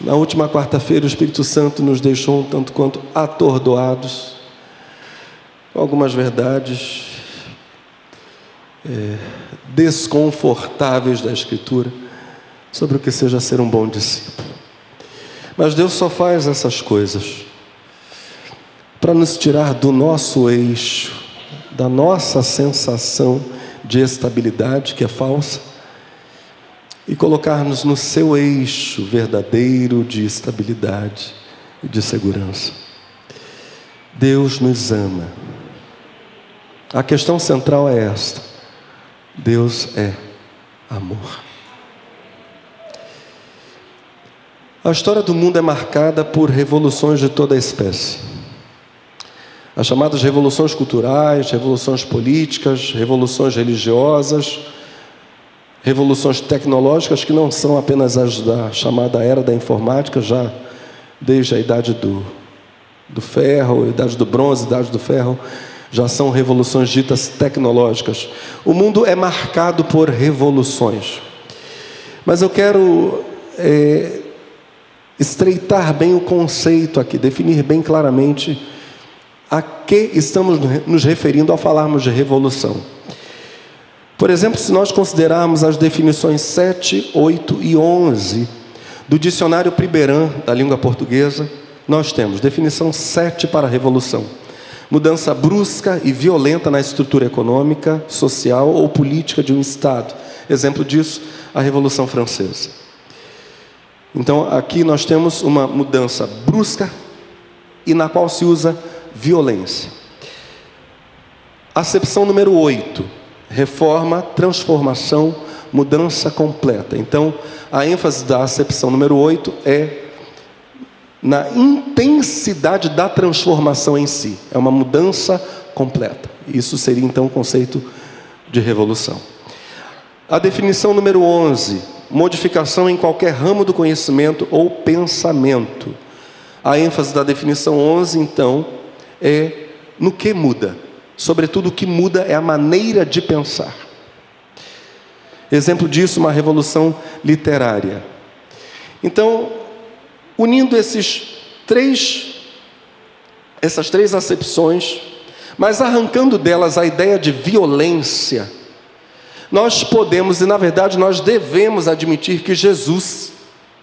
Na última quarta-feira, o Espírito Santo nos deixou um tanto quanto atordoados com algumas verdades é, desconfortáveis da Escritura sobre o que seja ser um bom discípulo. Mas Deus só faz essas coisas para nos tirar do nosso eixo, da nossa sensação de estabilidade, que é falsa, e colocar-nos no seu eixo verdadeiro de estabilidade e de segurança. Deus nos ama. A questão central é esta: Deus é amor. A história do mundo é marcada por revoluções de toda a espécie. As chamadas revoluções culturais, revoluções políticas, revoluções religiosas, revoluções tecnológicas que não são apenas as da chamada era da informática, já desde a idade do, do ferro, idade do bronze, idade do ferro, já são revoluções ditas tecnológicas. O mundo é marcado por revoluções. Mas eu quero é, estreitar bem o conceito aqui, definir bem claramente a que estamos nos referindo ao falarmos de revolução. Por exemplo, se nós considerarmos as definições 7, 8 e 11 do dicionário Priberan da língua portuguesa, nós temos definição 7 para revolução: mudança brusca e violenta na estrutura econômica, social ou política de um Estado. Exemplo disso, a Revolução Francesa. Então, aqui nós temos uma mudança brusca e na qual se usa violência. Acepção número 8 reforma, transformação, mudança completa. Então, a ênfase da acepção número 8 é na intensidade da transformação em si. É uma mudança completa. Isso seria então o conceito de revolução. A definição número 11, modificação em qualquer ramo do conhecimento ou pensamento. A ênfase da definição 11, então, é no que muda. Sobretudo, o que muda é a maneira de pensar. Exemplo disso, uma revolução literária. Então, unindo esses três, essas três acepções, mas arrancando delas a ideia de violência, nós podemos e, na verdade, nós devemos admitir que Jesus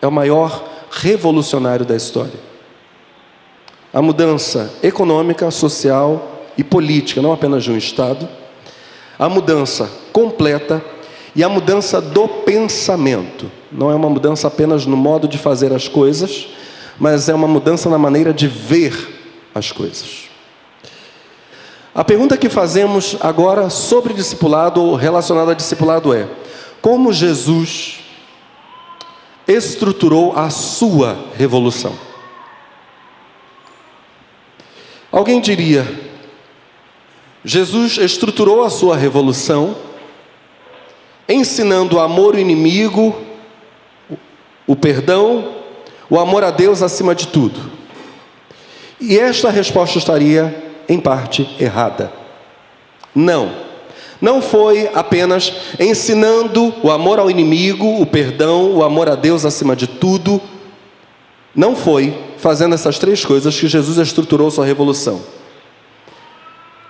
é o maior revolucionário da história. A mudança econômica, social, e política, não apenas de um Estado, a mudança completa e a mudança do pensamento. Não é uma mudança apenas no modo de fazer as coisas, mas é uma mudança na maneira de ver as coisas. A pergunta que fazemos agora sobre discipulado ou relacionada a discipulado é: como Jesus estruturou a sua revolução? Alguém diria, Jesus estruturou a sua revolução ensinando o amor ao inimigo, o perdão, o amor a Deus acima de tudo. E esta resposta estaria, em parte, errada. Não. Não foi apenas ensinando o amor ao inimigo, o perdão, o amor a Deus acima de tudo. Não foi fazendo essas três coisas que Jesus estruturou sua revolução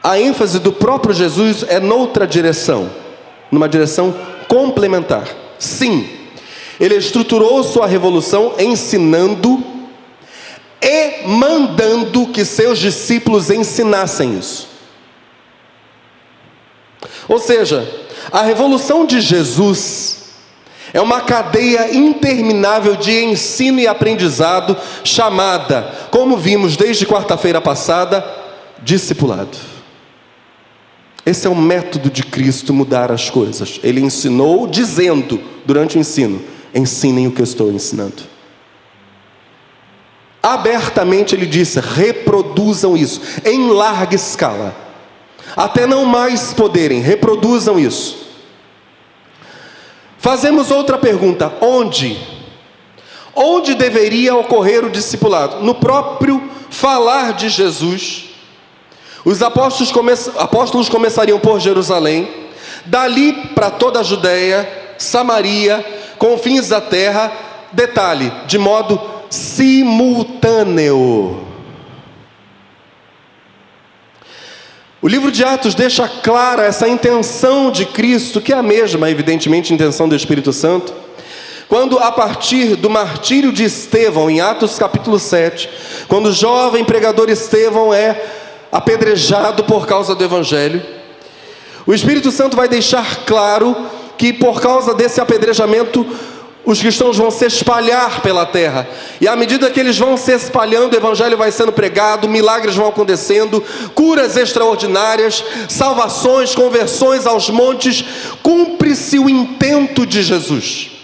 a ênfase do próprio Jesus é noutra direção, numa direção complementar. Sim, ele estruturou sua revolução ensinando e mandando que seus discípulos ensinassem isso. Ou seja, a revolução de Jesus é uma cadeia interminável de ensino e aprendizado chamada, como vimos desde quarta-feira passada, discipulado. Esse é o método de Cristo mudar as coisas. Ele ensinou dizendo durante o ensino: ensinem o que eu estou ensinando. Abertamente ele disse: reproduzam isso em larga escala, até não mais poderem, reproduzam isso. Fazemos outra pergunta: onde? Onde deveria ocorrer o discipulado? No próprio falar de Jesus os apóstolos, come... apóstolos começariam por Jerusalém, dali para toda a Judéia, Samaria, confins da terra, detalhe, de modo simultâneo. O livro de Atos deixa clara essa intenção de Cristo, que é a mesma, evidentemente, intenção do Espírito Santo. Quando, a partir do martírio de Estevão, em Atos capítulo 7, quando o jovem pregador Estevão é apedrejado por causa do Evangelho, o Espírito Santo vai deixar claro que, por causa desse apedrejamento, os cristãos vão se espalhar pela terra, e à medida que eles vão se espalhando, o Evangelho vai sendo pregado, milagres vão acontecendo, curas extraordinárias, salvações, conversões aos montes, cumpre-se o intento de Jesus.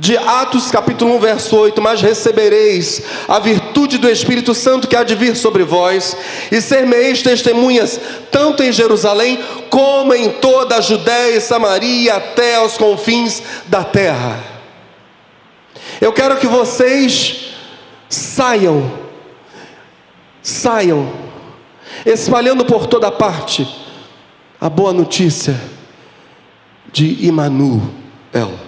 De Atos capítulo 1, verso 8: Mas recebereis a virtude do Espírito Santo que há de vir sobre vós, e ser-me-eis testemunhas, tanto em Jerusalém, como em toda a Judéia e Samaria, até aos confins da terra. Eu quero que vocês saiam, saiam, espalhando por toda parte a boa notícia de Immanuel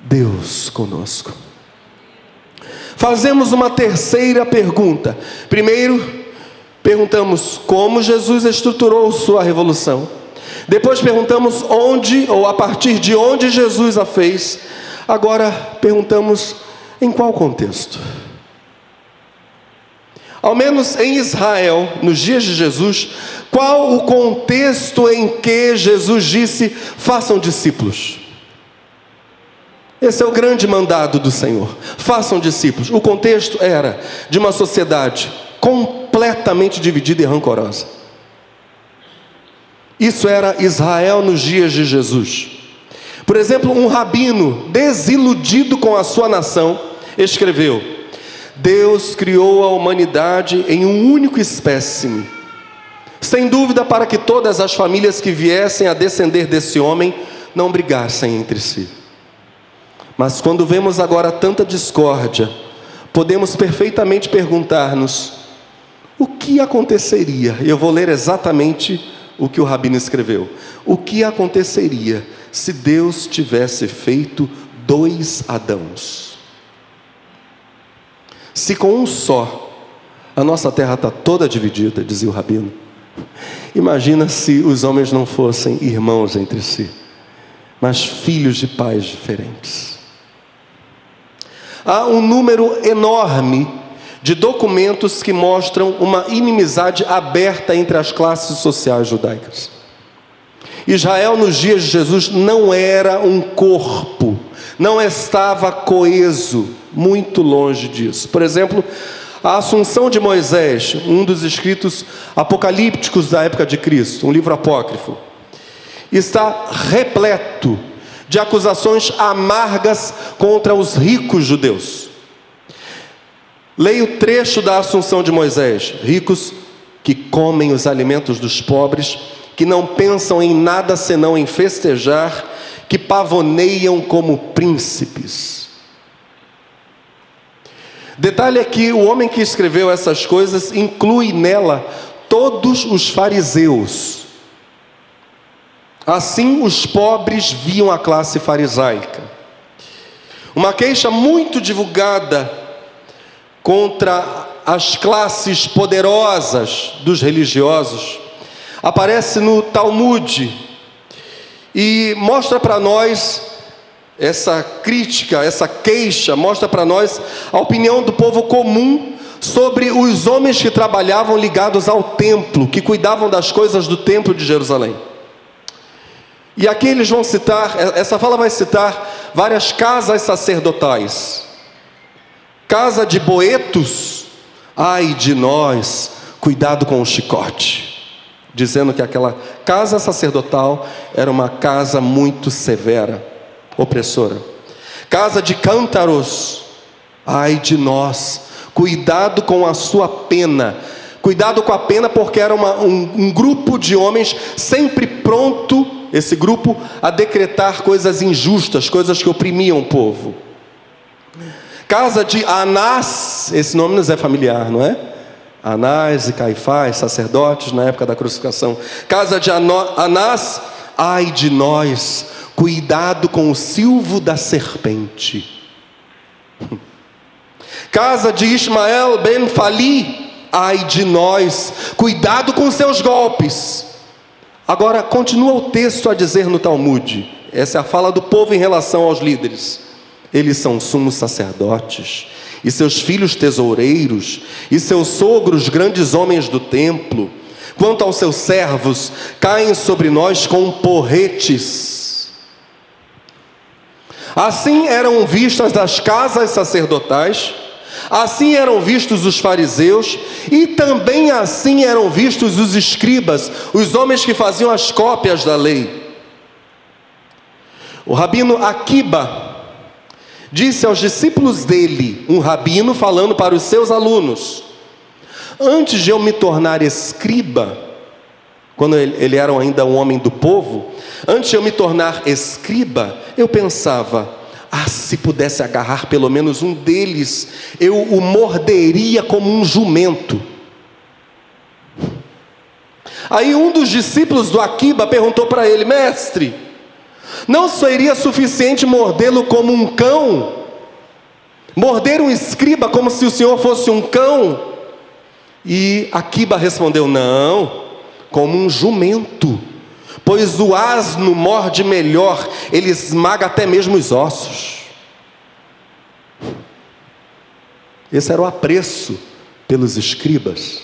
Deus conosco. Fazemos uma terceira pergunta. Primeiro, perguntamos como Jesus estruturou sua revolução. Depois perguntamos onde ou a partir de onde Jesus a fez. Agora perguntamos em qual contexto. Ao menos em Israel, nos dias de Jesus, qual o contexto em que Jesus disse: façam discípulos? Esse é o grande mandado do Senhor. Façam discípulos. O contexto era de uma sociedade completamente dividida e rancorosa. Isso era Israel nos dias de Jesus. Por exemplo, um rabino desiludido com a sua nação escreveu: Deus criou a humanidade em um único espécime, sem dúvida para que todas as famílias que viessem a descender desse homem não brigassem entre si. Mas quando vemos agora tanta discórdia, podemos perfeitamente perguntar-nos: o que aconteceria? Eu vou ler exatamente o que o rabino escreveu. O que aconteceria se Deus tivesse feito dois Adãos? Se com um só a nossa terra está toda dividida, dizia o rabino. Imagina se os homens não fossem irmãos entre si, mas filhos de pais diferentes. Há um número enorme de documentos que mostram uma inimizade aberta entre as classes sociais judaicas. Israel, nos dias de Jesus, não era um corpo, não estava coeso, muito longe disso. Por exemplo, a Assunção de Moisés, um dos escritos apocalípticos da época de Cristo, um livro apócrifo, está repleto de acusações amargas contra os ricos judeus. Leia o trecho da Assunção de Moisés: ricos que comem os alimentos dos pobres, que não pensam em nada senão em festejar, que pavoneiam como príncipes. Detalhe é que o homem que escreveu essas coisas inclui nela todos os fariseus Assim os pobres viam a classe farisaica. Uma queixa muito divulgada contra as classes poderosas dos religiosos aparece no Talmud e mostra para nós essa crítica, essa queixa, mostra para nós a opinião do povo comum sobre os homens que trabalhavam ligados ao templo, que cuidavam das coisas do templo de Jerusalém. E aqui eles vão citar, essa fala vai citar várias casas sacerdotais. Casa de Boetos, ai de nós, cuidado com o chicote. Dizendo que aquela casa sacerdotal era uma casa muito severa, opressora. Casa de Cântaros, ai de nós, cuidado com a sua pena. Cuidado com a pena, porque era uma, um, um grupo de homens sempre pronto esse grupo a decretar coisas injustas, coisas que oprimiam o povo. Casa de Anás, esse nome nos é familiar, não é? Anás e Caifás, sacerdotes na época da crucificação. Casa de Anás, ai de nós, cuidado com o silvo da serpente. Casa de Ismael ben Fali, ai de nós, cuidado com seus golpes. Agora, continua o texto a dizer no Talmud, essa é a fala do povo em relação aos líderes. Eles são sumos sacerdotes, e seus filhos tesoureiros, e seus sogros grandes homens do templo. Quanto aos seus servos, caem sobre nós com porretes. Assim eram vistas as casas sacerdotais, Assim eram vistos os fariseus e também assim eram vistos os escribas, os homens que faziam as cópias da lei. O rabino Akiba disse aos discípulos dele, um rabino falando para os seus alunos: Antes de eu me tornar escriba, quando ele era ainda um homem do povo, antes de eu me tornar escriba, eu pensava, ah, se pudesse agarrar pelo menos um deles, eu o morderia como um jumento. Aí um dos discípulos do Aquiba perguntou para ele: Mestre, não seria suficiente mordê-lo como um cão? Morder um escriba como se o senhor fosse um cão? E Aquiba respondeu: Não, como um jumento pois o asno morde melhor, ele esmaga até mesmo os ossos. Esse era o apreço pelos escribas.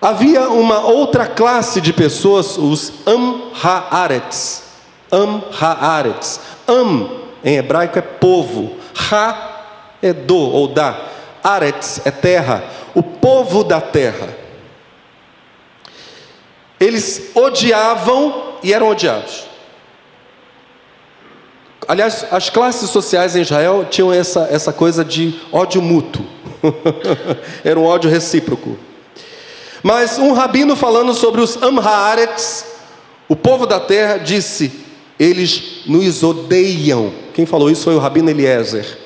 Havia uma outra classe de pessoas, os Am-Haaretz. Am-Haaretz. Am, em hebraico, é povo. Ha é do ou da. Aretz é terra. O povo da terra. Eles odiavam e eram odiados. Aliás, as classes sociais em Israel tinham essa, essa coisa de ódio mútuo. Era um ódio recíproco. Mas um rabino falando sobre os Amharets, o povo da terra, disse: eles nos odeiam. Quem falou isso foi o rabino Eliezer.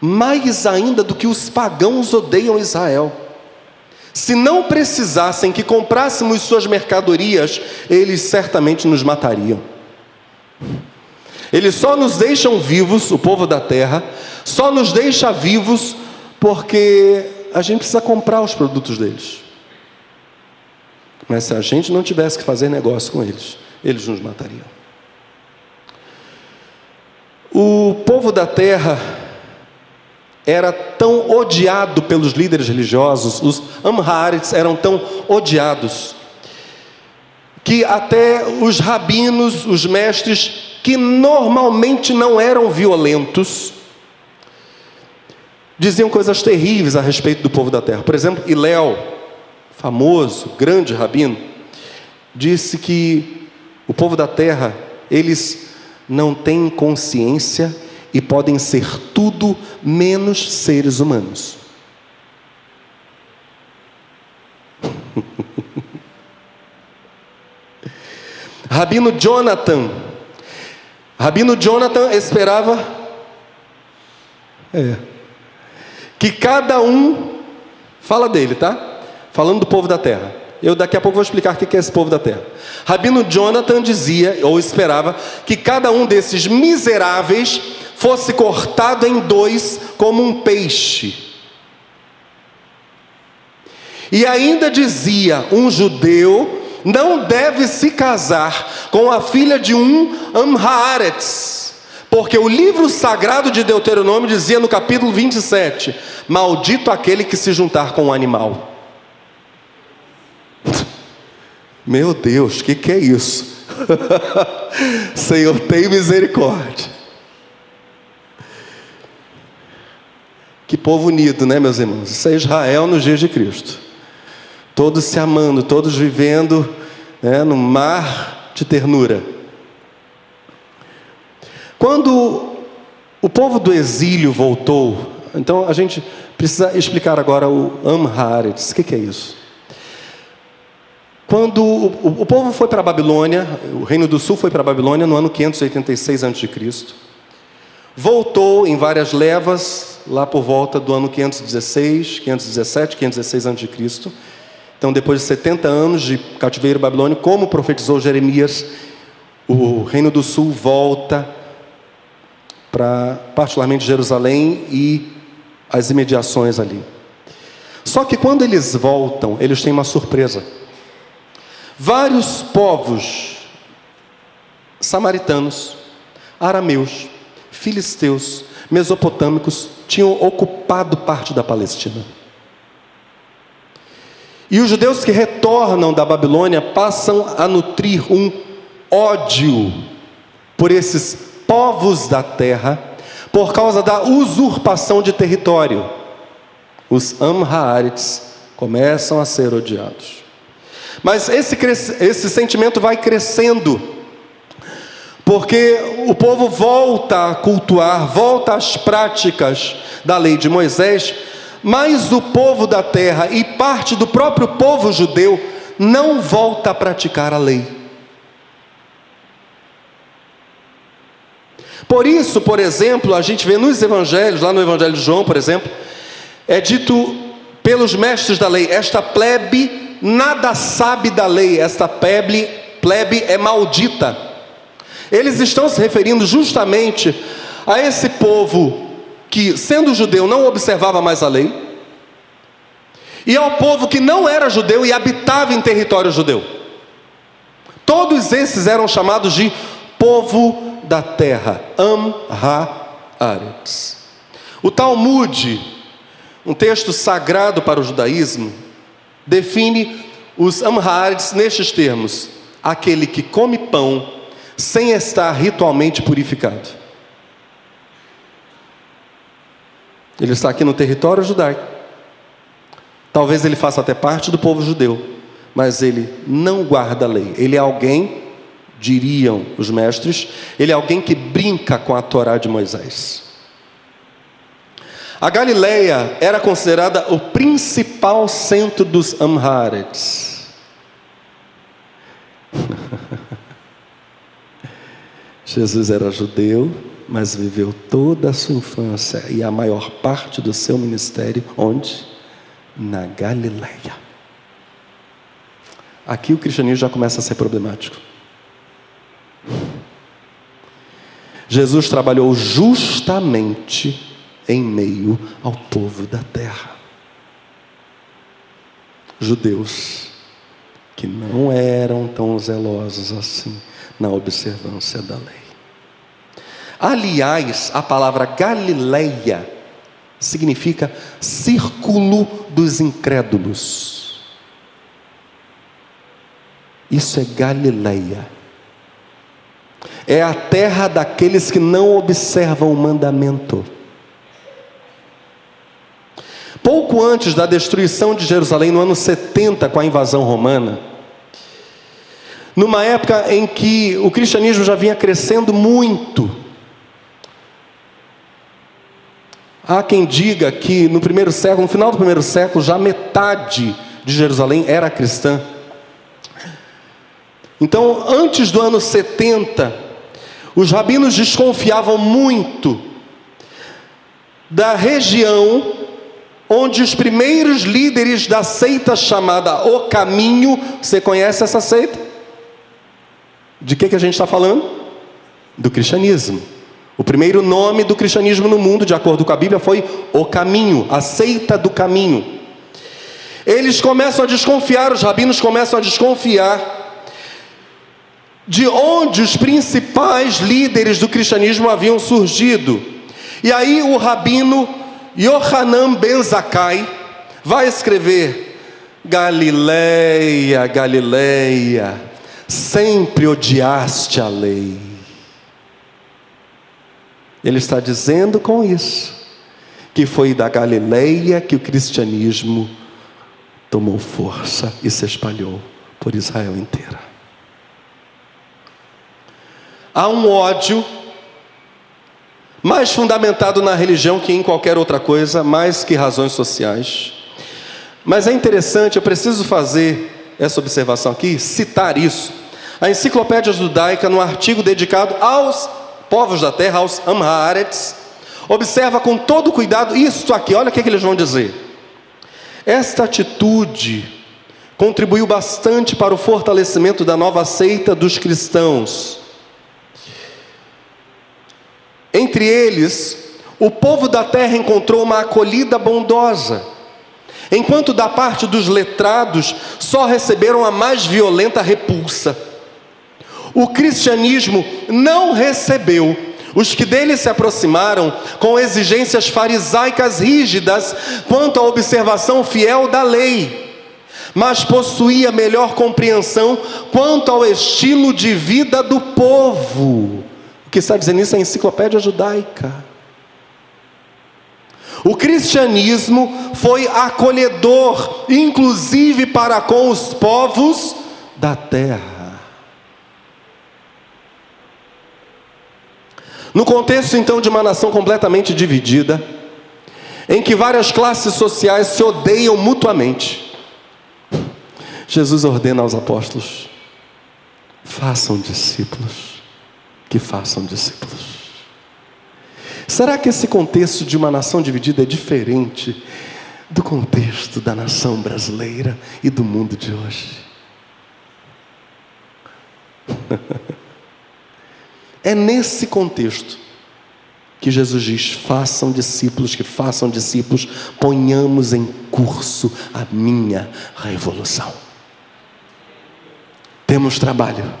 Mais ainda do que os pagãos odeiam Israel. Se não precisassem que comprássemos suas mercadorias, eles certamente nos matariam. Eles só nos deixam vivos, o povo da terra, só nos deixa vivos porque a gente precisa comprar os produtos deles. Mas se a gente não tivesse que fazer negócio com eles, eles nos matariam. O povo da terra era tão odiado pelos líderes religiosos, os Amharites eram tão odiados, que até os rabinos, os mestres, que normalmente não eram violentos, diziam coisas terríveis a respeito do povo da terra. Por exemplo, Iléu, famoso, grande rabino, disse que o povo da terra, eles não têm consciência e podem ser tudo menos seres humanos. Rabino Jonathan, Rabino Jonathan esperava é, que cada um fala dele, tá? Falando do povo da terra. Eu daqui a pouco vou explicar o que é esse povo da terra. Rabino Jonathan dizia, ou esperava, que cada um desses miseráveis fosse cortado em dois como um peixe. E ainda dizia: um judeu não deve se casar com a filha de um Amhaaretz, porque o livro sagrado de Deuteronômio dizia no capítulo 27: Maldito aquele que se juntar com um animal. Meu Deus, o que, que é isso? Senhor, tem misericórdia. Que povo unido, né, meus irmãos? Isso é Israel nos dias de Cristo. Todos se amando, todos vivendo né, no mar de ternura. Quando o povo do exílio voltou, então a gente precisa explicar agora o Amharetz. O que, que é isso? Quando o, o povo foi para a Babilônia, o Reino do Sul foi para a Babilônia no ano 586 a.C Voltou em várias levas, lá por volta do ano 516, 517, 516 a.C. Então, depois de 70 anos de cativeiro babilônico, como profetizou Jeremias, o Reino do Sul volta para particularmente Jerusalém e as imediações ali. Só que quando eles voltam, eles têm uma surpresa. Vários povos samaritanos, arameus, filisteus, mesopotâmicos tinham ocupado parte da Palestina. E os judeus que retornam da Babilônia passam a nutrir um ódio por esses povos da terra por causa da usurpação de território. Os Amhaarites começam a ser odiados. Mas esse, esse sentimento vai crescendo, porque o povo volta a cultuar, volta às práticas da lei de Moisés, mas o povo da terra e parte do próprio povo judeu não volta a praticar a lei. Por isso, por exemplo, a gente vê nos evangelhos, lá no Evangelho de João, por exemplo, é dito pelos mestres da lei: esta plebe nada sabe da lei, esta plebe, plebe é maldita. Eles estão se referindo justamente a esse povo que, sendo judeu, não observava mais a lei, e ao povo que não era judeu e habitava em território judeu. Todos esses eram chamados de povo da terra, Am-Ha-Aretz. O Talmud, um texto sagrado para o judaísmo, define os Amharetz nestes termos: aquele que come pão sem estar ritualmente purificado. Ele está aqui no território judaico. Talvez ele faça até parte do povo judeu, mas ele não guarda a lei. Ele é alguém diriam os mestres, ele é alguém que brinca com a Torá de Moisés. A Galileia era considerada o principal centro dos Amharetes. Jesus era judeu, mas viveu toda a sua infância e a maior parte do seu ministério onde? Na Galileia. Aqui o cristianismo já começa a ser problemático. Jesus trabalhou justamente em meio ao povo da terra. Judeus que não eram tão zelosos assim na observância da lei. Aliás, a palavra Galileia significa círculo dos incrédulos. Isso é Galileia é a terra daqueles que não observam o mandamento. Pouco antes da destruição de Jerusalém, no ano 70, com a invasão romana, numa época em que o cristianismo já vinha crescendo muito, há quem diga que no primeiro século, no final do primeiro século, já metade de Jerusalém era cristã. Então, antes do ano 70, os rabinos desconfiavam muito da região onde os primeiros líderes da seita chamada O Caminho, você conhece essa seita? De que, que a gente está falando? Do cristianismo. O primeiro nome do cristianismo no mundo, de acordo com a Bíblia, foi O Caminho, a seita do caminho. Eles começam a desconfiar, os rabinos começam a desconfiar de onde os principais líderes do cristianismo haviam surgido. E aí o rabino Yohanan Ben Zakkai vai escrever: Galileia, Galileia, sempre odiaste a lei. Ele está dizendo com isso que foi da Galileia que o cristianismo tomou força e se espalhou por Israel inteira. Há um ódio mais fundamentado na religião que em qualquer outra coisa, mais que razões sociais. Mas é interessante, eu preciso fazer essa observação aqui, citar isso. A Enciclopédia Judaica, no artigo dedicado aos povos da terra, aos Amharets, observa com todo cuidado isso aqui, olha o que, é que eles vão dizer. Esta atitude contribuiu bastante para o fortalecimento da nova seita dos cristãos Entre eles, o povo da terra encontrou uma acolhida bondosa, enquanto da parte dos letrados só receberam a mais violenta repulsa. O cristianismo não recebeu os que dele se aproximaram com exigências farisaicas rígidas quanto à observação fiel da lei, mas possuía melhor compreensão quanto ao estilo de vida do povo. O que está dizendo isso é a enciclopédia judaica. O cristianismo foi acolhedor, inclusive para com os povos da terra. No contexto então de uma nação completamente dividida, em que várias classes sociais se odeiam mutuamente, Jesus ordena aos apóstolos: façam discípulos, que façam discípulos. Será que esse contexto de uma nação dividida é diferente do contexto da nação brasileira e do mundo de hoje? É nesse contexto que Jesus diz: façam discípulos, que façam discípulos, ponhamos em curso a minha revolução. Temos trabalho,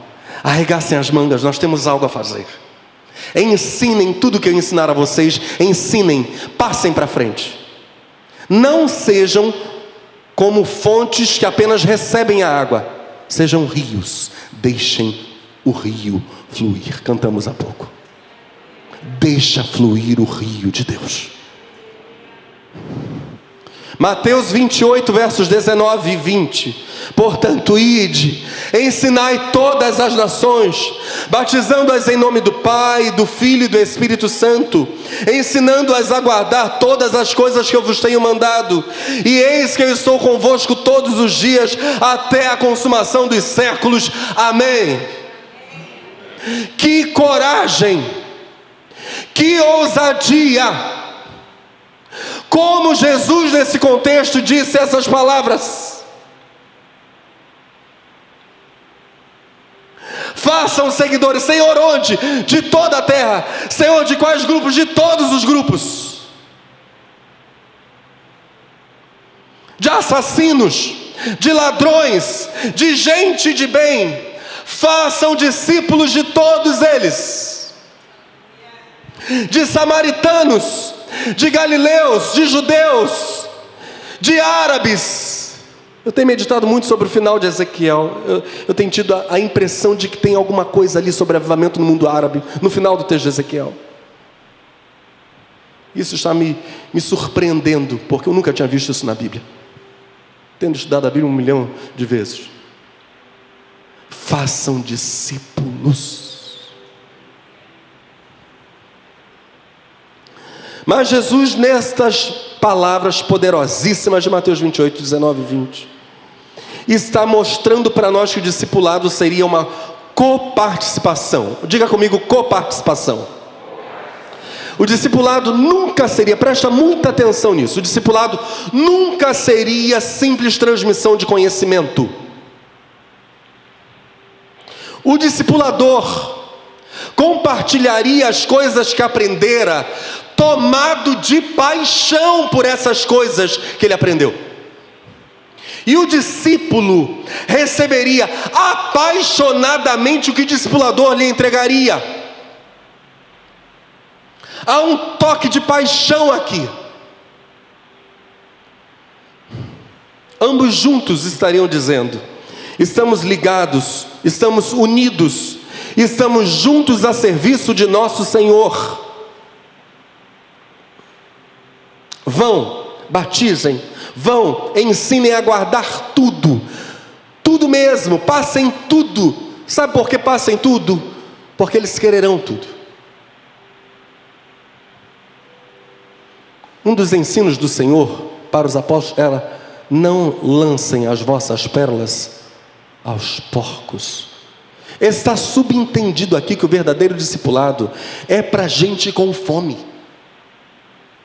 arregassem as mangas, nós temos algo a fazer. Ensinem tudo que eu ensinar a vocês, ensinem, passem para frente. Não sejam como fontes que apenas recebem a água, sejam rios, deixem o rio fluir. Cantamos há pouco. Deixa fluir o rio de Deus. Mateus 28, versos 19 e 20. Portanto, ide, ensinai todas as nações, batizando-as em nome do Pai, do Filho e do Espírito Santo, ensinando-as a guardar todas as coisas que eu vos tenho mandado. E eis que eu estou convosco todos os dias, até a consumação dos séculos. Amém. Que coragem! Que ousadia! Como Jesus, nesse contexto, disse essas palavras. Façam seguidores, Senhor, onde? De toda a terra. Senhor, de quais grupos? De todos os grupos. De assassinos, de ladrões, de gente de bem façam discípulos de todos eles, de samaritanos, de galileus, de judeus, de árabes. Eu tenho meditado muito sobre o final de Ezequiel. Eu, eu tenho tido a, a, impressão de que tem alguma coisa ali sobre avivamento no mundo árabe, no final do texto de Ezequiel. Isso está me, me surpreendendo, porque eu nunca tinha visto isso na Bíblia. Tendo estudado a Bíblia um milhão de vezes façam discípulos. Mas Jesus, nestas palavras poderosíssimas de Mateus 28, 19 e 20, está mostrando para nós que o discipulado seria uma coparticipação. Diga comigo, coparticipação. O discipulado nunca seria, presta muita atenção nisso, o discipulado nunca seria simples transmissão de conhecimento. O discipulador compartilharia as coisas que aprendera, tomado de paixão por essas coisas que ele aprendeu. E o discípulo receberia apaixonadamente o que o discipulador lhe entregaria. Há um toque de paixão aqui. Ambos juntos estariam dizendo: estamos ligados, estamos unidos, estamos juntos a serviço de nosso Senhor. Vão, batizem, vão, ensinem a guardar tudo, tudo mesmo, passem tudo. Sabe por que passem tudo? Porque eles quererão tudo. Um dos ensinos do Senhor para os apóstolos era: não lancem as vossas pérolas aos porcos. Está subentendido aqui que o verdadeiro discipulado é para gente com fome,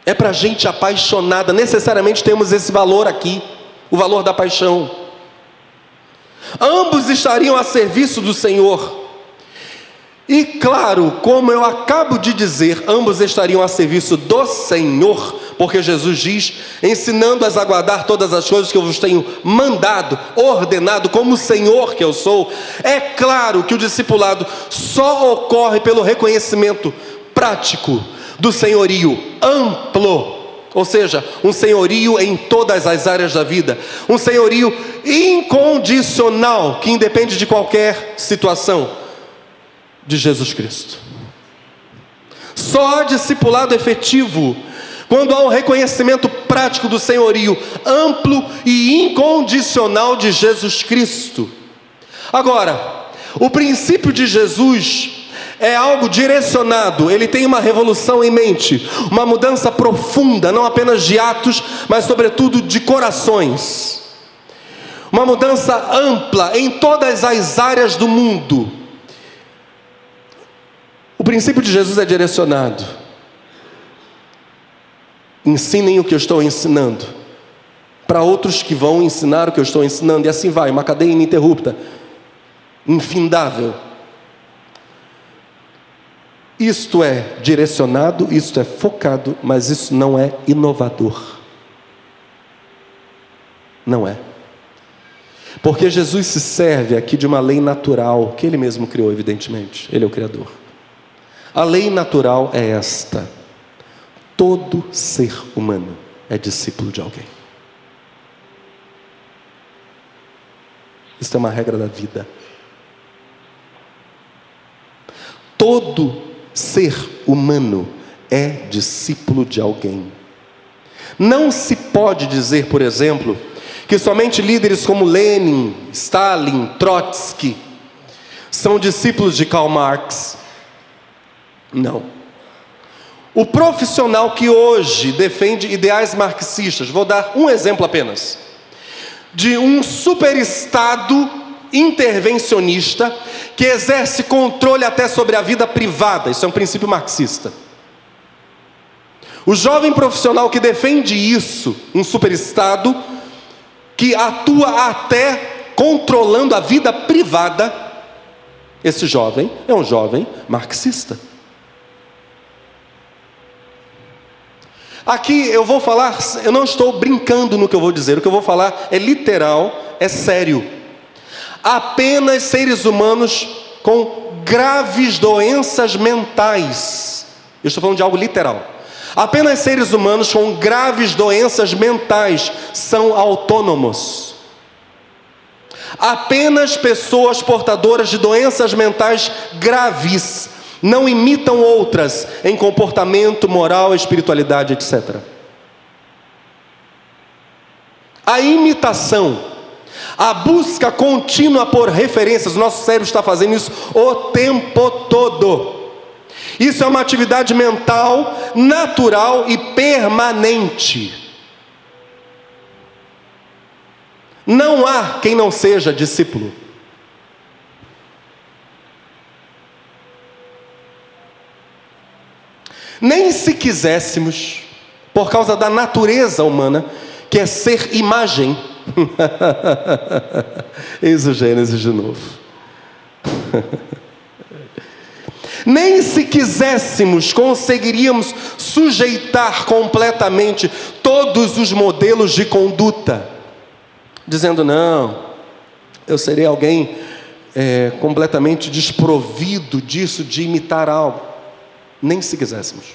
é para gente apaixonada. Necessariamente temos esse valor aqui, o valor da paixão. Ambos estariam a serviço do Senhor. E claro, como eu acabo de dizer, ambos estariam a serviço do Senhor, porque Jesus diz: ensinando-as a guardar todas as coisas que eu vos tenho mandado, ordenado, como o Senhor que eu sou. É claro que o discipulado só ocorre pelo reconhecimento prático do senhorio amplo ou seja, um senhorio em todas as áreas da vida, um senhorio incondicional que independe de qualquer situação de Jesus Cristo. Só discipulado efetivo quando há um reconhecimento prático do senhorio amplo e incondicional de Jesus Cristo. Agora, o princípio de Jesus é algo direcionado, ele tem uma revolução em mente, uma mudança profunda, não apenas de atos, mas sobretudo de corações. Uma mudança ampla em todas as áreas do mundo. O princípio de Jesus é direcionado. Ensinem o que eu estou ensinando, para outros que vão ensinar o que eu estou ensinando, e assim vai, uma cadeia ininterrupta, infindável. Isto é direcionado, isto é focado, mas isso não é inovador. Não é. Porque Jesus se serve aqui de uma lei natural, que ele mesmo criou, evidentemente, ele é o Criador. A lei natural é esta: todo ser humano é discípulo de alguém. Isso é uma regra da vida. Todo ser humano é discípulo de alguém. Não se pode dizer, por exemplo, que somente líderes como Lenin, Stalin, Trotsky são discípulos de Karl Marx. Não. O profissional que hoje defende ideais marxistas, vou dar um exemplo apenas, de um superestado intervencionista que exerce controle até sobre a vida privada, isso é um princípio marxista. O jovem profissional que defende isso, um superestado, que atua até controlando a vida privada, esse jovem é um jovem marxista. Aqui eu vou falar, eu não estou brincando no que eu vou dizer, o que eu vou falar é literal, é sério. Apenas seres humanos com graves doenças mentais, eu estou falando de algo literal. Apenas seres humanos com graves doenças mentais são autônomos. Apenas pessoas portadoras de doenças mentais graves não imitam outras em comportamento, moral, espiritualidade, etc. A imitação, a busca contínua por referências, nosso cérebro está fazendo isso o tempo todo. Isso é uma atividade mental natural e permanente. Não há quem não seja discípulo. Nem se quiséssemos, por causa da natureza humana, que é ser imagem. Eis o Gênesis de novo. Nem se quiséssemos, conseguiríamos sujeitar completamente todos os modelos de conduta, dizendo: não, eu serei alguém é, completamente desprovido disso, de imitar algo nem se quiséssemos.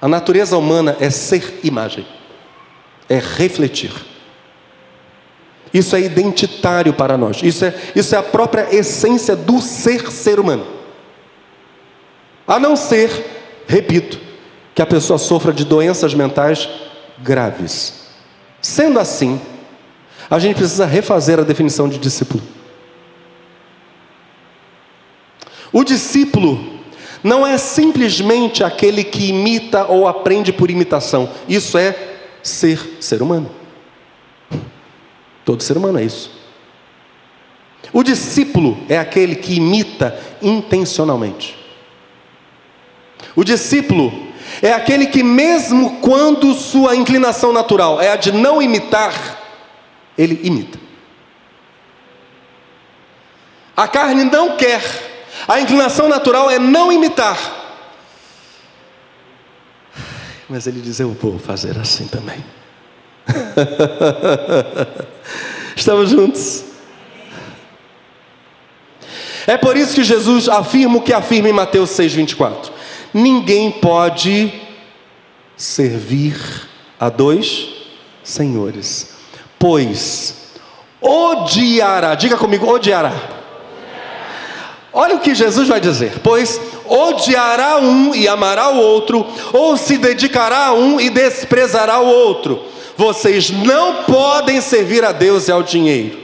A natureza humana é ser imagem, é refletir. Isso é identitário para nós, isso é, isso é a própria essência do ser ser humano. A não ser, repito, que a pessoa sofra de doenças mentais graves. Sendo assim, a gente precisa refazer a definição de discípulo. O discípulo não é simplesmente aquele que imita ou aprende por imitação. Isso é ser ser humano. Todo ser humano é isso. O discípulo é aquele que imita intencionalmente. O discípulo é aquele que, mesmo quando sua inclinação natural é a de não imitar, ele imita. A carne não quer. A inclinação natural é não imitar. Mas ele diz: Eu vou fazer assim também. Estamos juntos. É por isso que Jesus afirma o que afirma em Mateus 6,24: Ninguém pode servir a dois senhores, pois odiará, diga comigo, odiará. Olha o que Jesus vai dizer: pois odiará um e amará o outro, ou se dedicará a um e desprezará o outro. Vocês não podem servir a Deus e ao dinheiro.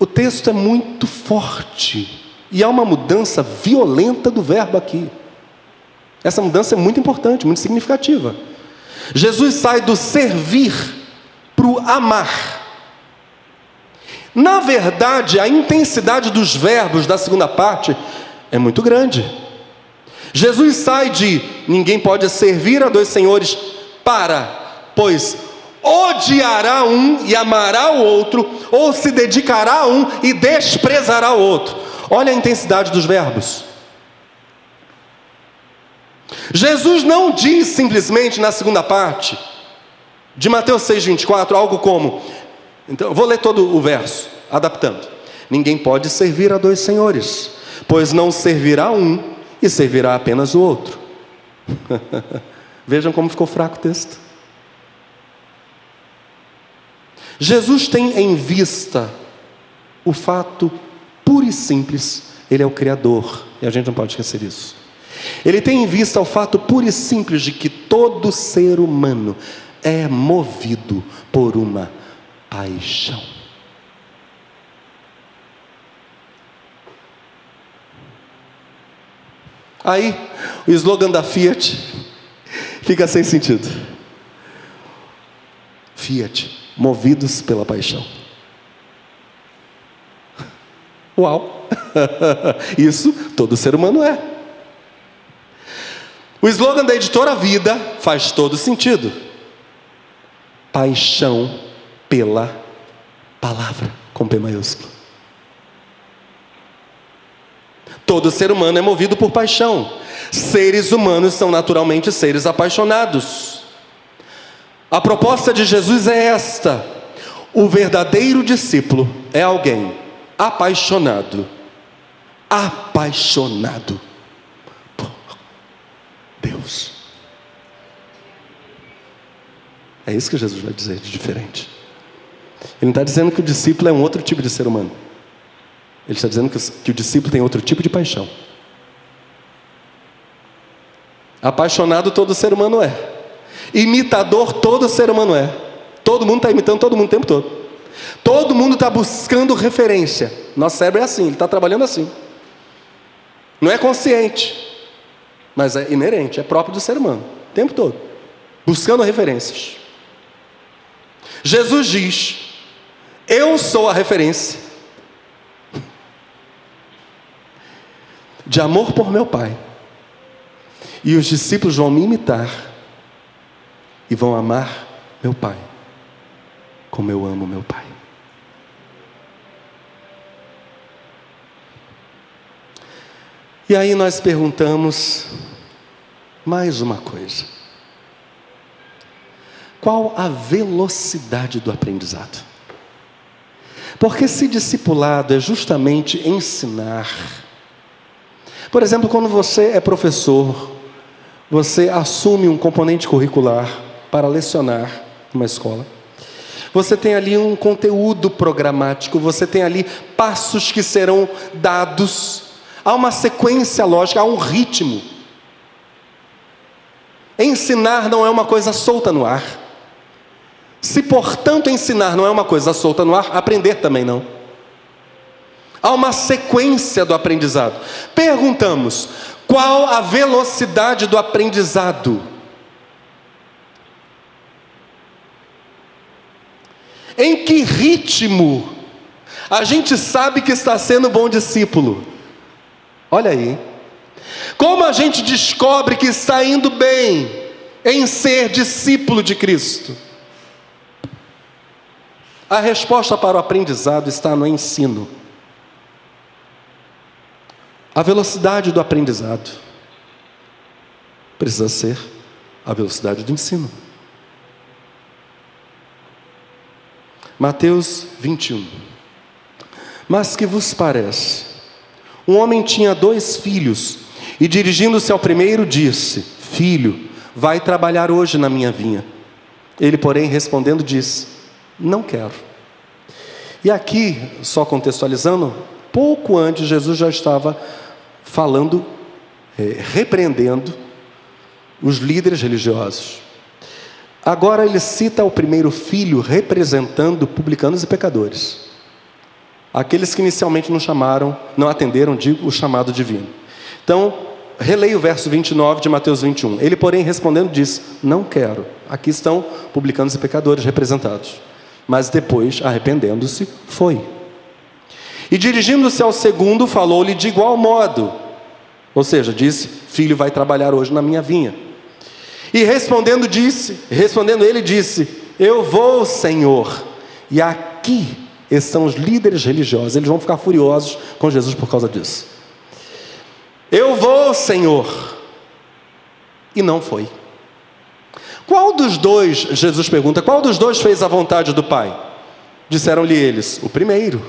O texto é muito forte e há uma mudança violenta do verbo aqui. Essa mudança é muito importante, muito significativa. Jesus sai do servir para o amar. Na verdade, a intensidade dos verbos da segunda parte é muito grande. Jesus sai de ninguém pode servir a dois senhores para, pois odiará um e amará o outro, ou se dedicará a um e desprezará o outro. Olha a intensidade dos verbos. Jesus não diz simplesmente na segunda parte de Mateus 6:24 algo como, então vou ler todo o verso, adaptando. Ninguém pode servir a dois senhores, pois não servirá um e servirá apenas o outro. Vejam como ficou fraco o texto. Jesus tem em vista o fato puro e simples, Ele é o Criador, e a gente não pode esquecer isso. Ele tem em vista o fato puro e simples de que todo ser humano é movido por uma paixão. Aí, o slogan da Fiat fica sem sentido. Fiat, movidos pela paixão. Uau! Isso todo ser humano é. O slogan da editora Vida faz todo sentido. Paixão pela palavra, com P maiúsculo. Todo ser humano é movido por paixão. Seres humanos são naturalmente seres apaixonados. A proposta de Jesus é esta: o verdadeiro discípulo é alguém apaixonado, apaixonado por Deus. É isso que Jesus vai dizer de diferente. Ele não está dizendo que o discípulo é um outro tipo de ser humano. Ele está dizendo que, o discípulo tem outro tipo de paixão. Apaixonado todo ser humano é. Imitador todo ser humano é. Todo mundo está imitando todo mundo o tempo todo. Todo mundo está buscando referência. Nosso cérebro é assim, ele está trabalhando assim. Não é consciente, mas é inerente, é próprio do ser humano, o tempo todo. Buscando referências. Jesus diz: Eu sou a referência de amor por meu Pai. E os discípulos vão me imitar e vão amar meu Pai, como eu amo meu Pai. E aí nós perguntamos mais uma coisa: qual a velocidade do aprendizado? Porque se discipulado é justamente ensinar. Por exemplo, quando você é professor, você assume um componente curricular para lecionar numa escola. Você tem ali um conteúdo programático, você tem ali passos que serão dados, há uma sequência lógica, há um ritmo. Ensinar não é uma coisa solta no ar. Se, portanto, ensinar não é uma coisa solta no ar, aprender também não. Há uma sequência do aprendizado. Perguntamos: qual a velocidade do aprendizado? Em que ritmo a gente sabe que está sendo bom discípulo? Olha aí. Como a gente descobre que está indo bem em ser discípulo de Cristo? A resposta para o aprendizado está no ensino. A velocidade do aprendizado precisa ser a velocidade do ensino. Mateus 21. Mas que vos parece? Um homem tinha dois filhos, e dirigindo-se ao primeiro, disse: Filho, vai trabalhar hoje na minha vinha. Ele, porém, respondendo, disse: Não quero. E aqui, só contextualizando, pouco antes, Jesus já estava falando, é, repreendendo os líderes religiosos. Agora ele cita o primeiro filho representando publicanos e pecadores. Aqueles que inicialmente não chamaram, não atenderam, digo, o chamado divino. Então, releia o verso 29 de Mateus 21. Ele, porém, respondendo, disse: Não quero. Aqui estão publicanos e pecadores representados. Mas depois, arrependendo-se, foi. E dirigindo-se ao segundo, falou-lhe de igual modo. Ou seja, disse: Filho, vai trabalhar hoje na minha vinha. E respondendo disse, respondendo ele disse: Eu vou, Senhor. E aqui estão os líderes religiosos, eles vão ficar furiosos com Jesus por causa disso. Eu vou, Senhor. E não foi. Qual dos dois, Jesus pergunta, qual dos dois fez a vontade do Pai? Disseram-lhe eles, o primeiro.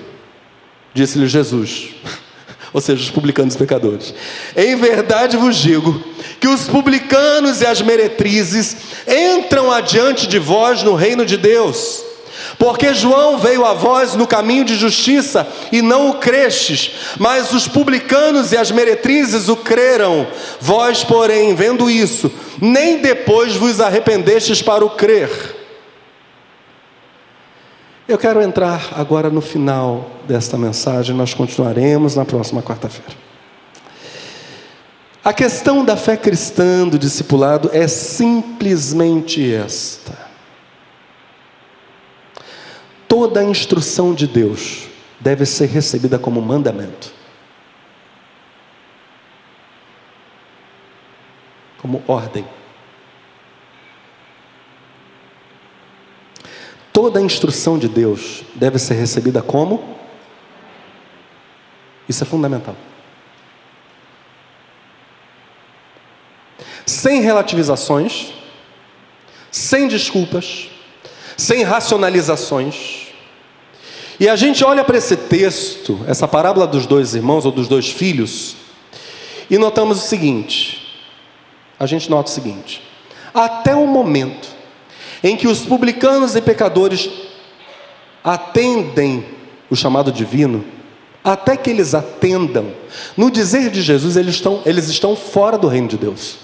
Disse-lhe Jesus, ou seja, os publicanos e pecadores. Em verdade vos digo que os publicanos e as meretrizes entram adiante de vós no reino de Deus. Porque João veio a vós no caminho de justiça e não o crestes, mas os publicanos e as meretrizes o creram. Vós, porém, vendo isso, nem depois vos arrependestes para o crer. Eu quero entrar agora no final desta mensagem, nós continuaremos na próxima quarta-feira. A questão da fé cristã, do discipulado, é simplesmente esta: toda a instrução de Deus deve ser recebida como mandamento, como ordem. Toda a instrução de Deus deve ser recebida como? Isso é fundamental. sem relativizações, sem desculpas, sem racionalizações. E a gente olha para esse texto, essa parábola dos dois irmãos ou dos dois filhos, e notamos o seguinte: a gente nota o seguinte, até o momento em que os publicanos e pecadores atendem o chamado divino, até que eles atendam, no dizer de Jesus, eles estão, eles estão fora do reino de Deus.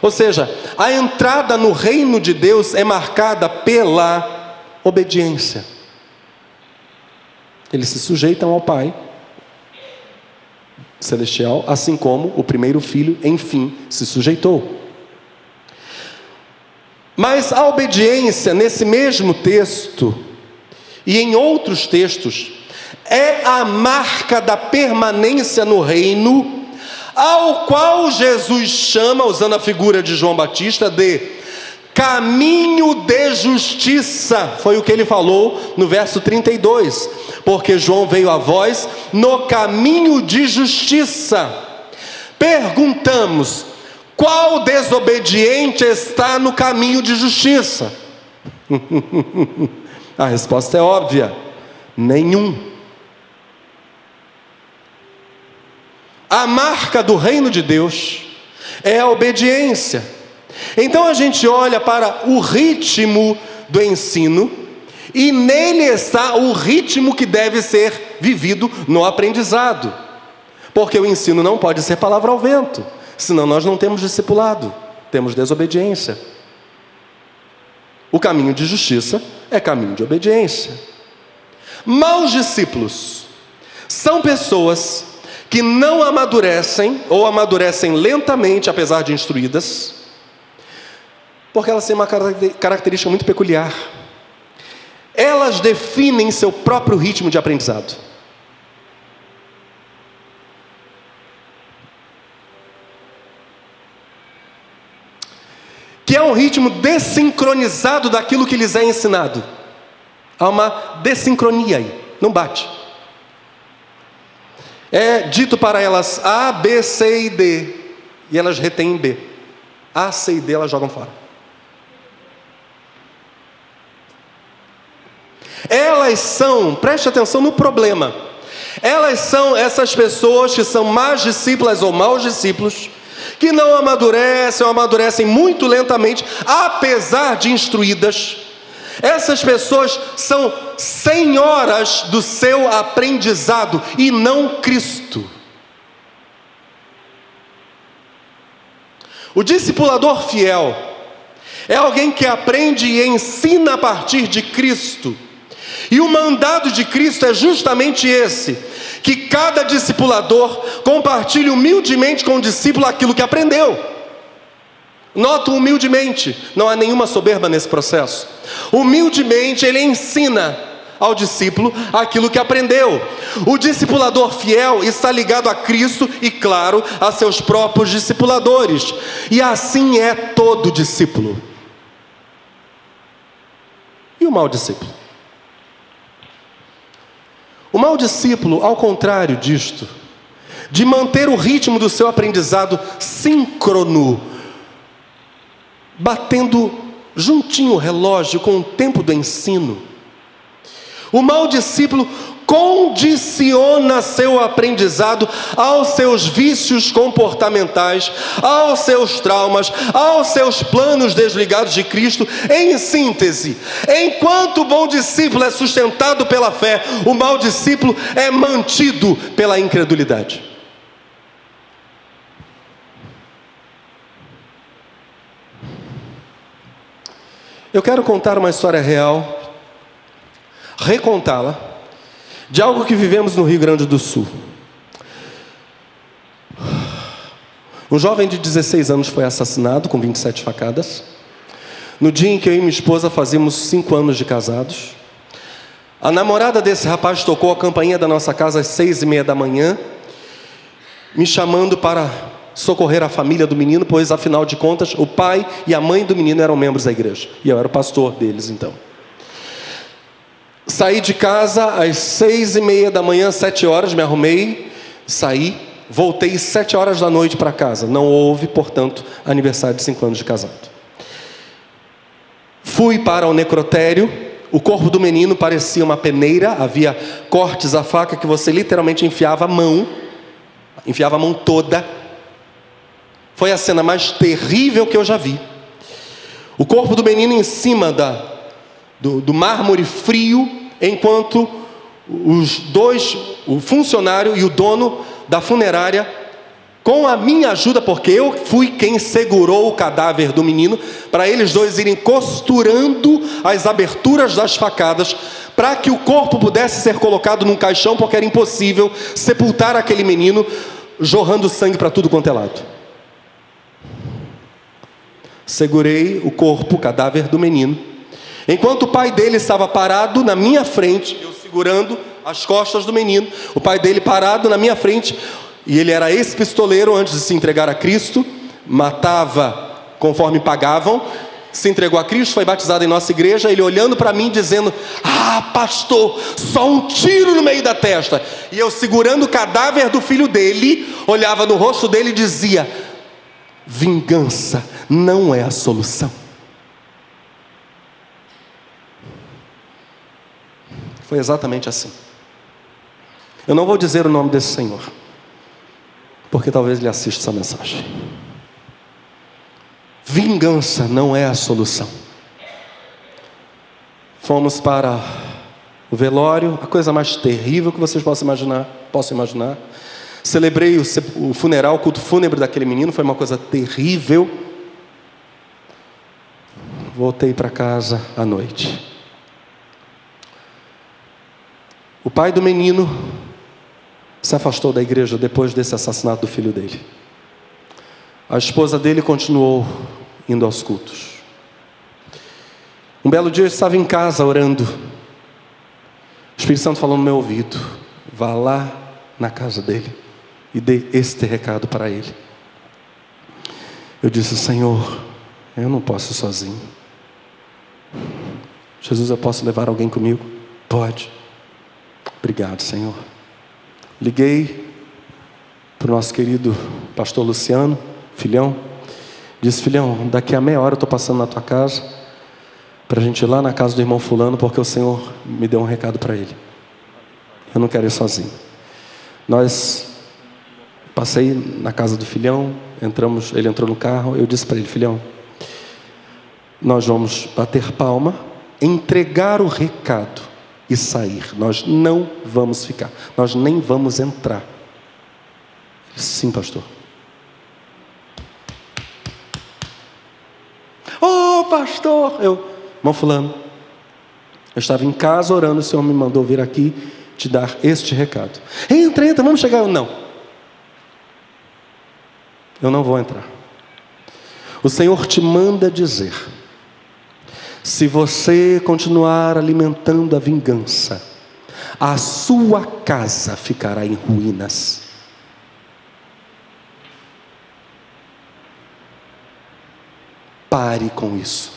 Ou seja, a entrada no reino de Deus é marcada pela obediência. Eles se sujeitam ao Pai celestial, assim como o primeiro filho, enfim, se sujeitou. Mas a obediência, nesse mesmo texto, e em outros textos, é a marca da permanência no reino ao qual Jesus chama, usando a figura de João Batista, de caminho de justiça. Foi o que ele falou no verso 32. Porque João veio a vós no caminho de justiça. Perguntamos: qual desobediente está no caminho de justiça? a resposta é óbvia: nenhum. A marca do reino de Deus é a obediência. Então a gente olha para o ritmo do ensino e nele está o ritmo que deve ser vivido no aprendizado. Porque o ensino não pode ser palavra ao vento, senão nós não temos discipulado, temos desobediência. O caminho de justiça é caminho de obediência. Maus discípulos são pessoas que não amadurecem ou amadurecem lentamente, apesar de instruídas, porque elas têm uma característica muito peculiar. Elas definem seu próprio ritmo de aprendizado. Que é um ritmo desincronizado daquilo que lhes é ensinado. Há uma desincronia aí, não bate. É dito para elas A, B, C e D, e elas retêm B. A, C e D elas jogam fora. Elas são, preste atenção no problema. Elas são essas pessoas que são más discípulas ou maus discípulos, que não amadurecem ou amadurecem muito lentamente, apesar de instruídas. Essas pessoas são senhoras do seu aprendizado e não Cristo. O discipulador fiel é alguém que aprende e ensina a partir de Cristo. E o mandado de Cristo é justamente esse: que cada discipulador compartilhe humildemente com o discípulo aquilo que aprendeu. Noto humildemente, não há nenhuma soberba nesse processo. Humildemente ele ensina ao discípulo aquilo que aprendeu. O discipulador fiel está ligado a Cristo e, claro, a seus próprios discipuladores. E assim é todo discípulo. E o mau discípulo? O mau discípulo, ao contrário disto, de manter o ritmo do seu aprendizado síncrono, batendo juntinho o relógio com o tempo do ensino. O mau discípulo condiciona seu aprendizado aos seus vícios comportamentais, aos seus traumas, aos seus planos desligados de Cristo. Em síntese, enquanto o bom discípulo é sustentado pela fé, o mau discípulo é mantido pela incredulidade. Eu quero contar uma história real, recontá-la de algo que vivemos no Rio Grande do Sul. Um jovem de 16 anos foi assassinado com 27 facadas. No dia em que eu e minha esposa fazíamos cinco anos de casados, a namorada desse rapaz tocou a campainha da nossa casa às seis e meia da manhã, me chamando para socorrer a família do menino, pois afinal de contas o pai e a mãe do menino eram membros da igreja e eu era o pastor deles então. Saí de casa às seis e meia da manhã, sete horas, me arrumei, saí, voltei sete horas da noite para casa. Não houve, portanto, aniversário de cinco anos de casado. Fui para o necrotério, o corpo do menino parecia uma peneira, havia cortes à faca que você literalmente enfiava a mão, enfiava a mão toda. Foi a cena mais terrível que eu já vi. O corpo do menino em cima da, do, do mármore frio, enquanto os dois, o funcionário e o dono da funerária, com a minha ajuda, porque eu fui quem segurou o cadáver do menino, para eles dois irem costurando as aberturas das facadas, para que o corpo pudesse ser colocado num caixão, porque era impossível sepultar aquele menino jorrando sangue para tudo quanto é lado. Segurei o corpo, o cadáver do menino, Enquanto o pai dele estava parado na minha frente, eu segurando as costas do menino, o pai dele parado na minha frente, e ele era ex-pistoleiro antes de se entregar a Cristo, matava conforme pagavam, se entregou a Cristo, foi batizado em nossa igreja, ele olhando para mim dizendo: Ah, pastor, só um tiro no meio da testa. E eu segurando o cadáver do filho dele, olhava no rosto dele e dizia: Vingança não é a solução. Foi exatamente assim. Eu não vou dizer o nome desse Senhor, porque talvez ele assista essa mensagem. Vingança não é a solução. Fomos para o velório, a coisa mais terrível que vocês possam imaginar, posso imaginar. Celebrei o, o funeral, o culto fúnebre daquele menino, foi uma coisa terrível. Voltei para casa à noite. O pai do menino se afastou da igreja depois desse assassinato do filho dele. A esposa dele continuou indo aos cultos. Um belo dia eu estava em casa orando. O Espírito Santo falou no meu ouvido: vá lá na casa dele e dê este recado para ele. Eu disse: Senhor, Eu não posso sozinho. Jesus, eu posso levar alguém comigo? Pode. Obrigado, Senhor. Liguei para o nosso querido pastor Luciano, filhão. Disse, filhão, daqui a meia hora eu estou passando na tua casa para a gente ir lá na casa do irmão fulano, porque o Senhor me deu um recado para ele. Eu não quero ir sozinho. Nós passei na casa do filhão, entramos, ele entrou no carro, eu disse para ele, filhão, nós vamos bater palma, entregar o recado e sair. Nós não vamos ficar, nós nem vamos entrar. Sim, pastor. Oh, pastor, eu, irmão Fulano, eu estava em casa orando, o Senhor me mandou vir aqui te dar este recado. Entra, entra, vamos chegar. Eu, não, eu não vou entrar. O Senhor te manda dizer: se você continuar alimentando a vingança, a sua casa ficará em ruínas. Pare com isso.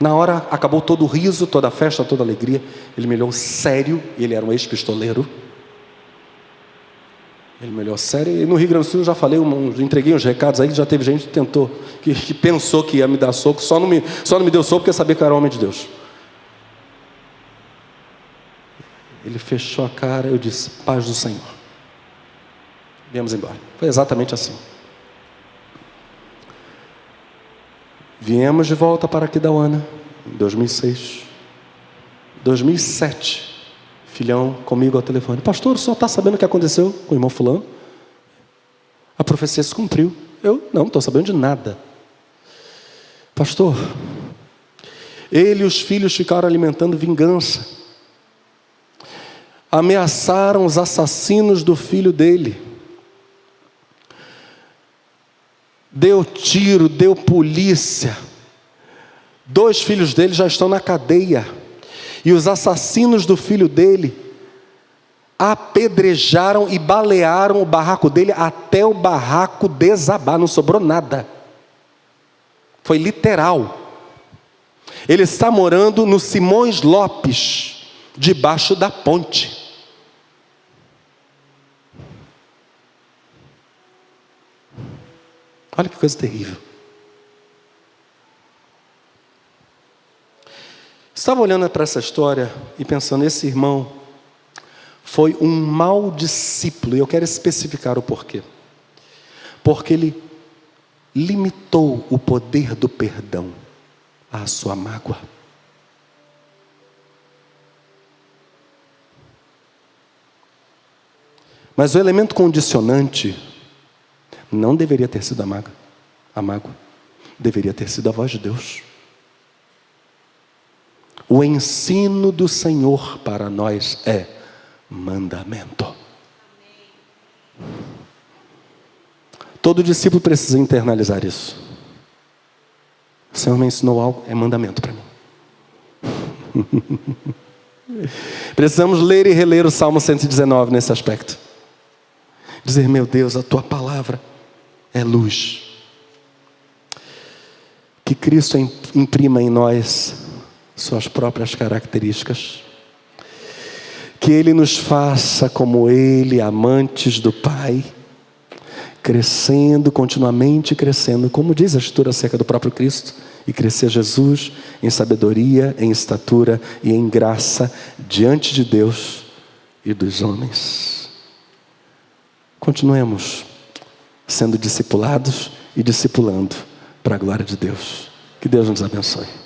Na hora acabou todo o riso, toda a festa, toda a alegria. Ele me olhou sério, ele era um ex-pistoleiro. Ele me olhou sério. E no Rio Grande do Sul eu já falei, um, entreguei uns recados aí já teve gente que tentou, que, que, pensou que ia me dar soco, só não me, só não me deu soco porque sabia que eu era homem de Deus. Ele fechou a cara, eu disse, paz do Senhor. Viemos embora. Foi exatamente assim. Viemos de volta para Aquidauana, em 2006. 2007, filhão comigo ao telefone: Pastor, o senhor está sabendo o que aconteceu com o irmão Fulano? A profecia se cumpriu. Eu não, estou sabendo de nada. Pastor, ele e os filhos ficaram alimentando vingança. Ameaçaram os assassinos do filho dele. deu tiro, deu polícia. Dois filhos dele já estão na cadeia. E os assassinos do filho dele apedrejaram e balearam o barraco dele até o barraco desabar, não sobrou nada. Foi literal. Ele está morando no Simões Lopes, debaixo da ponte. Olha que coisa terrível. Estava olhando para essa história e pensando: esse irmão foi um mau discípulo, e eu quero especificar o porquê. Porque ele limitou o poder do perdão à sua mágoa. Mas o elemento condicionante não deveria ter sido a mágoa. A mágoa. Deveria ter sido a voz de Deus. O ensino do Senhor para nós é mandamento. Todo discípulo precisa internalizar isso. O Senhor me ensinou algo, é mandamento para mim. Precisamos ler e reler o Salmo 119 nesse aspecto. Dizer, meu Deus, a tua palavra é luz. Que Cristo imprima em nós suas próprias características. Que Ele nos faça como Ele, amantes do Pai, crescendo, continuamente crescendo, como diz a Escritura acerca do próprio Cristo, e crescer Jesus em sabedoria, em estatura e em graça diante de Deus e dos homens. Continuemos sendo discipulados e discipulando para a glória de Deus. Que Deus nos abençoe.